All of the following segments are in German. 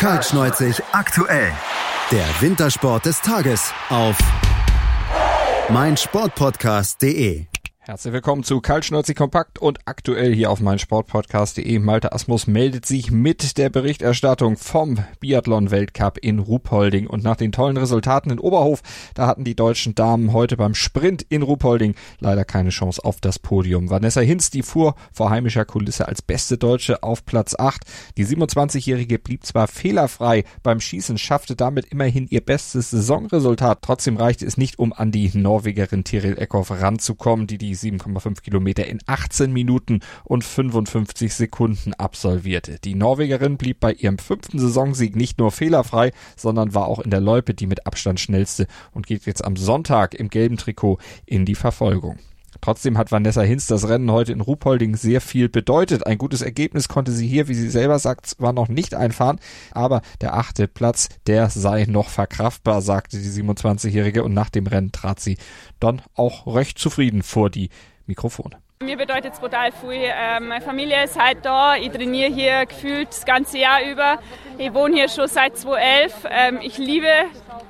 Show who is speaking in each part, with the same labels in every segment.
Speaker 1: Kaltschneuzig aktuell. Der Wintersport des Tages auf meinsportpodcast.de.
Speaker 2: Herzlich willkommen zu Kaltschnäuzig Kompakt und aktuell hier auf meinsportpodcast.de. Malte Asmus meldet sich mit der Berichterstattung vom Biathlon-Weltcup in Ruhpolding. Und nach den tollen Resultaten in Oberhof, da hatten die deutschen Damen heute beim Sprint in Ruhpolding leider keine Chance auf das Podium. Vanessa Hinz, die fuhr vor heimischer Kulisse als beste Deutsche auf Platz 8. Die 27-Jährige blieb zwar fehlerfrei beim Schießen, schaffte damit immerhin ihr bestes Saisonresultat. Trotzdem reichte es nicht, um an die Norwegerin Tiril Eckhoff ranzukommen, die die 7,5 Kilometer in 18 Minuten und 55 Sekunden absolvierte. Die Norwegerin blieb bei ihrem fünften Saisonsieg nicht nur fehlerfrei, sondern war auch in der Loipe die mit Abstand schnellste und geht jetzt am Sonntag im gelben Trikot in die Verfolgung. Trotzdem hat Vanessa Hinz das Rennen heute in Ruhpolding sehr viel bedeutet. Ein gutes Ergebnis konnte sie hier, wie sie selber sagt, zwar noch nicht einfahren, aber der achte Platz, der sei noch verkraftbar, sagte die 27-Jährige und nach dem Rennen trat sie dann auch recht zufrieden vor die Mikrofone.
Speaker 3: Mir bedeutet es brutal viel. Ähm, meine Familie ist halt da. Ich trainiere hier gefühlt das ganze Jahr über. Ich wohne hier schon seit 2011. Ähm, ich liebe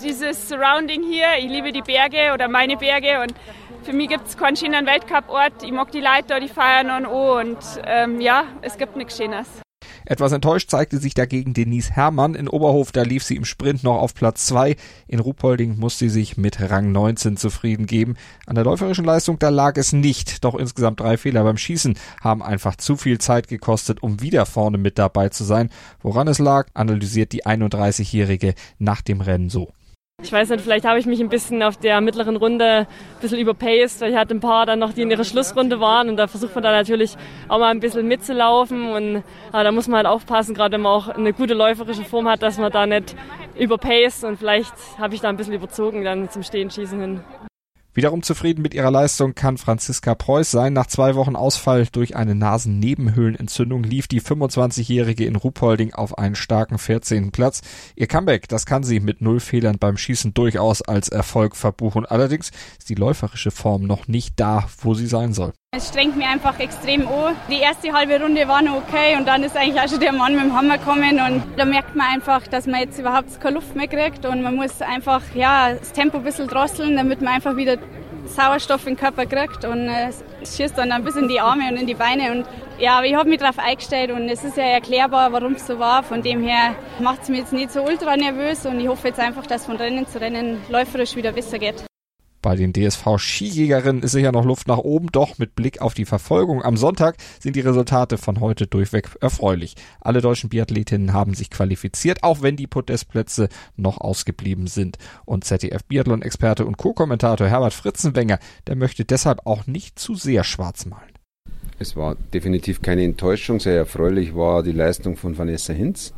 Speaker 3: dieses Surrounding hier. Ich liebe die Berge oder meine Berge und für mich gibt es keinen schönen Weltcup-Ort. Ich mag die Leute da, die feiern und oh. Und ähm, ja, es gibt nichts Schönes.
Speaker 2: Etwas enttäuscht zeigte sich dagegen Denise Herrmann. In Oberhof, da lief sie im Sprint noch auf Platz 2. In Ruhpolding musste sie sich mit Rang 19 zufrieden geben. An der läuferischen Leistung, da lag es nicht. Doch insgesamt drei Fehler beim Schießen haben einfach zu viel Zeit gekostet, um wieder vorne mit dabei zu sein. Woran es lag, analysiert die 31-Jährige nach dem Rennen so.
Speaker 4: Ich weiß nicht, vielleicht habe ich mich ein bisschen auf der mittleren Runde ein bisschen überpaced, weil ich hatte ein paar dann noch, die in ihrer Schlussrunde waren und da versucht man dann natürlich auch mal ein bisschen mitzulaufen und aber da muss man halt aufpassen, gerade wenn man auch eine gute läuferische Form hat, dass man da nicht überpaced und vielleicht habe ich da ein bisschen überzogen dann zum Stehenschießen hin.
Speaker 2: Wiederum zufrieden mit ihrer Leistung kann Franziska Preuß sein. Nach zwei Wochen Ausfall durch eine Nasennebenhöhlenentzündung lief die 25-Jährige in Ruhpolding auf einen starken 14. Platz. Ihr Comeback, das kann sie mit null Fehlern beim Schießen durchaus als Erfolg verbuchen. Allerdings ist die läuferische Form noch nicht da, wo sie sein soll.
Speaker 3: Es strengt mich einfach extrem an. Die erste halbe Runde war noch okay und dann ist eigentlich auch schon der Mann mit dem Hammer gekommen und da merkt man einfach, dass man jetzt überhaupt keine Luft mehr kriegt und man muss einfach ja, das Tempo ein bisschen drosseln, damit man einfach wieder Sauerstoff in den Körper kriegt und äh, es schießt dann ein bisschen in die Arme und in die Beine und ja, ich habe mich darauf eingestellt und es ist ja erklärbar, warum es so war. Von dem her macht es mich jetzt nicht so ultra nervös und ich hoffe jetzt einfach, dass von Rennen zu Rennen läuferisch wieder besser geht.
Speaker 2: Bei den DSV-Skijägerinnen ist sicher noch Luft nach oben, doch mit Blick auf die Verfolgung am Sonntag sind die Resultate von heute durchweg erfreulich. Alle deutschen Biathletinnen haben sich qualifiziert, auch wenn die Podestplätze noch ausgeblieben sind. Und ZDF-Biathlon-Experte und Co-Kommentator Herbert Fritzenwenger, der möchte deshalb auch nicht zu sehr schwarz malen.
Speaker 5: Es war definitiv keine Enttäuschung. Sehr erfreulich war die Leistung von Vanessa Hinz,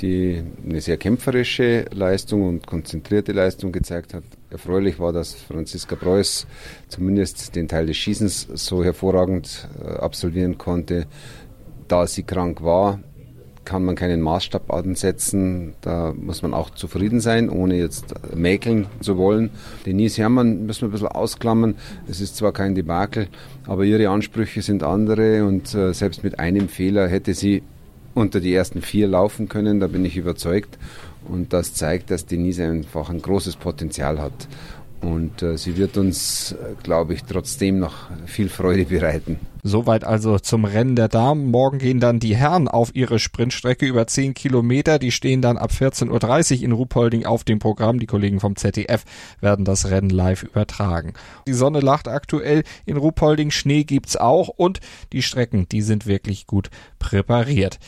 Speaker 5: die eine sehr kämpferische Leistung und konzentrierte Leistung gezeigt hat erfreulich war, dass Franziska Preuß zumindest den Teil des Schießens so hervorragend äh, absolvieren konnte. Da sie krank war, kann man keinen Maßstab ansetzen. Da muss man auch zufrieden sein, ohne jetzt mäkeln zu wollen. Denise Herrmann müssen wir ein bisschen ausklammern. Es ist zwar kein Debakel, aber ihre Ansprüche sind andere und äh, selbst mit einem Fehler hätte sie unter die ersten vier laufen können, da bin ich überzeugt. Und das zeigt, dass Denise einfach ein großes Potenzial hat. Und äh, sie wird uns, äh, glaube ich, trotzdem noch viel Freude bereiten.
Speaker 2: Soweit also zum Rennen der Damen. Morgen gehen dann die Herren auf ihre Sprintstrecke über 10 Kilometer. Die stehen dann ab 14.30 Uhr in Ruhpolding auf dem Programm. Die Kollegen vom ZDF werden das Rennen live übertragen. Die Sonne lacht aktuell in Ruhpolding. Schnee gibt's auch und die Strecken, die sind wirklich gut präpariert.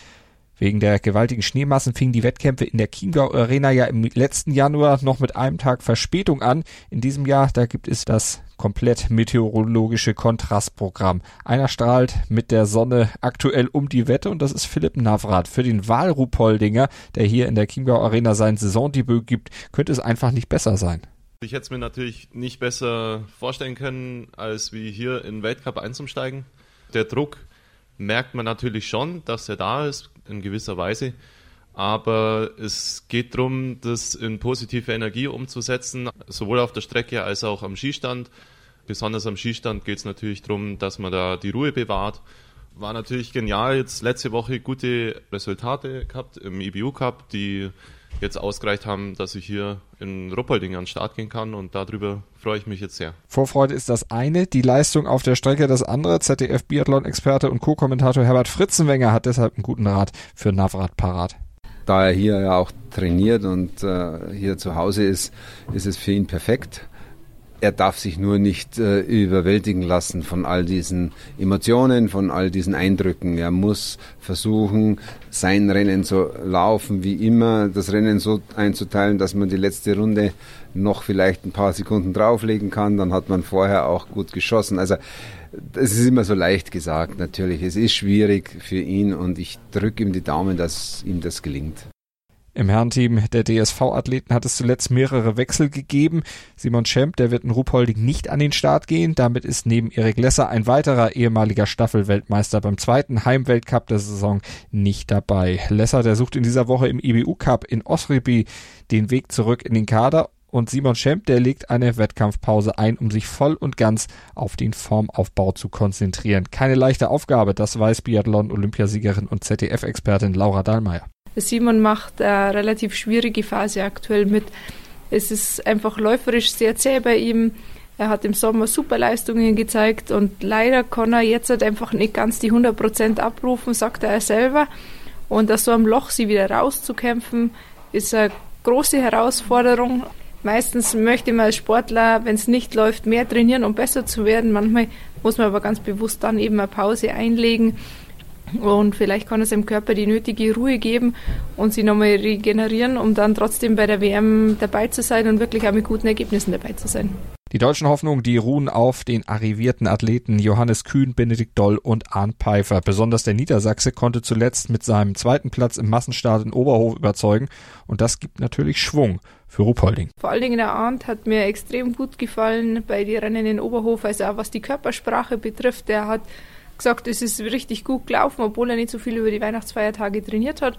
Speaker 2: Wegen der gewaltigen Schneemassen fingen die Wettkämpfe in der Chiemgau Arena ja im letzten Januar noch mit einem Tag Verspätung an. In diesem Jahr, da gibt es das komplett meteorologische Kontrastprogramm. Einer strahlt mit der Sonne aktuell um die Wette und das ist Philipp Navrat. Für den Wahlrupoldinger, der hier in der Chiemgau Arena sein Saisondebüt gibt, könnte es einfach nicht besser sein.
Speaker 6: Ich hätte es mir natürlich nicht besser vorstellen können, als wie hier in den Weltcup einzusteigen. Der Druck merkt man natürlich schon, dass er da ist, in gewisser Weise. Aber es geht darum, das in positive Energie umzusetzen, sowohl auf der Strecke als auch am Skistand. Besonders am Skistand geht es natürlich darum, dass man da die Ruhe bewahrt war natürlich genial. Jetzt letzte Woche gute Resultate gehabt im EBU Cup, die jetzt ausgereicht haben, dass ich hier in Ruppolding an den Start gehen kann und darüber freue ich mich jetzt sehr.
Speaker 2: Vorfreude ist das eine, die Leistung auf der Strecke das andere. ZDF Biathlon-Experte und Co-Kommentator Herbert Fritzenwenger hat deshalb einen guten Rat für Navrat parat.
Speaker 5: Da er hier ja auch trainiert und äh, hier zu Hause ist, ist es für ihn perfekt er darf sich nur nicht äh, überwältigen lassen von all diesen Emotionen, von all diesen Eindrücken. Er muss versuchen, sein Rennen zu laufen wie immer, das Rennen so einzuteilen, dass man die letzte Runde noch vielleicht ein paar Sekunden drauflegen kann. Dann hat man vorher auch gut geschossen. Also es ist immer so leicht gesagt, natürlich. Es ist schwierig für ihn und ich drücke ihm die Daumen, dass ihm das gelingt.
Speaker 2: Im Herrenteam der DSV-Athleten hat es zuletzt mehrere Wechsel gegeben. Simon Schemp, der wird in Ruhpolding nicht an den Start gehen. Damit ist neben Erik Lesser ein weiterer ehemaliger Staffelweltmeister beim zweiten Heimweltcup der Saison nicht dabei. Lesser, der sucht in dieser Woche im IBU Cup in Osribi den Weg zurück in den Kader und Simon Schemp, der legt eine Wettkampfpause ein, um sich voll und ganz auf den Formaufbau zu konzentrieren. Keine leichte Aufgabe, das weiß Biathlon-Olympiasiegerin und ZDF-Expertin Laura Dahlmeier.
Speaker 7: Simon macht eine relativ schwierige Phase aktuell mit. Es ist einfach läuferisch sehr zäh bei ihm. Er hat im Sommer super Leistungen gezeigt und leider kann er jetzt halt einfach nicht ganz die 100% abrufen, sagt er selber. Und aus so einem Loch sie wieder rauszukämpfen, ist eine große Herausforderung. Meistens möchte man als Sportler, wenn es nicht läuft, mehr trainieren, um besser zu werden. Manchmal muss man aber ganz bewusst dann eben eine Pause einlegen und vielleicht kann es dem Körper die nötige Ruhe geben und sie nochmal regenerieren, um dann trotzdem bei der WM dabei zu sein und wirklich auch mit guten Ergebnissen dabei zu sein.
Speaker 2: Die deutschen Hoffnungen, die ruhen auf den arrivierten Athleten Johannes Kühn, Benedikt Doll und Arndt Pfeiffer. Besonders der Niedersachse konnte zuletzt mit seinem zweiten Platz im Massenstart in Oberhof überzeugen und das gibt natürlich Schwung für Ruhpolding.
Speaker 7: Vor allen Dingen der Arndt hat mir extrem gut gefallen bei den Rennen in Oberhof, also auch was die Körpersprache betrifft. Der hat gesagt, es ist richtig gut gelaufen, obwohl er nicht so viel über die Weihnachtsfeiertage trainiert hat.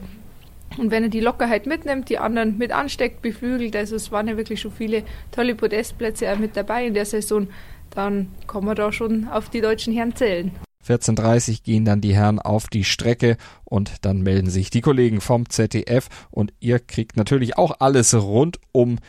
Speaker 7: Und wenn er die Lockerheit mitnimmt, die anderen mit ansteckt, beflügelt, also es waren ja wirklich schon viele tolle Podestplätze mit dabei in der Saison, dann kann man da schon auf die deutschen Herren zählen.
Speaker 2: 14.30 gehen dann die Herren auf die Strecke und dann melden sich die Kollegen vom ZDF und ihr kriegt natürlich auch alles rund um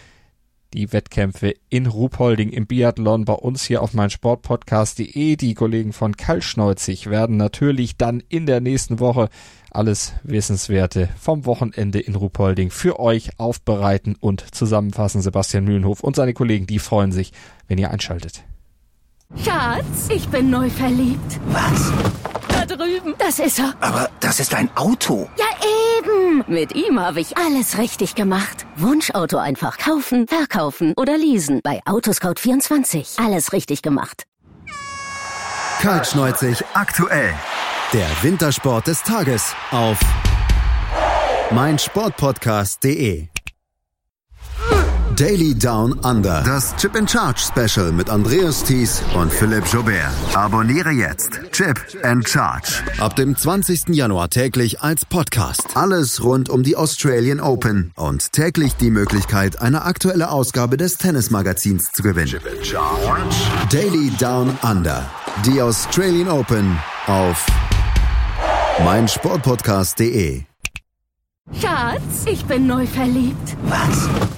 Speaker 2: die Wettkämpfe in Ruhpolding im Biathlon bei uns hier auf mein Sportpodcast.de. Die Kollegen von Kaltschneuzig werden natürlich dann in der nächsten Woche alles Wissenswerte vom Wochenende in Ruhpolding für euch aufbereiten und zusammenfassen. Sebastian Mühlenhof und seine Kollegen, die freuen sich, wenn ihr einschaltet.
Speaker 8: Schatz, ich bin neu verliebt.
Speaker 9: Was?
Speaker 8: Da drüben. Das ist er.
Speaker 9: Aber das ist ein Auto.
Speaker 8: Ja, eben. Mit ihm habe ich alles richtig gemacht. Wunschauto einfach kaufen, verkaufen oder leasen. Bei Autoscout24. Alles richtig gemacht.
Speaker 1: Kaltschneuzig aktuell. Der Wintersport des Tages auf meinsportpodcast.de Daily Down Under. Das Chip and Charge Special mit Andreas Thies und Philipp Jobert. Abonniere jetzt Chip and Charge. Ab dem 20. Januar täglich als Podcast. Alles rund um die Australian Open und täglich die Möglichkeit, eine aktuelle Ausgabe des Tennismagazins zu gewinnen. Chip and Charge. Daily Down Under. Die Australian Open auf meinsportpodcast.de.
Speaker 8: Schatz, ich bin neu verliebt.
Speaker 9: Was?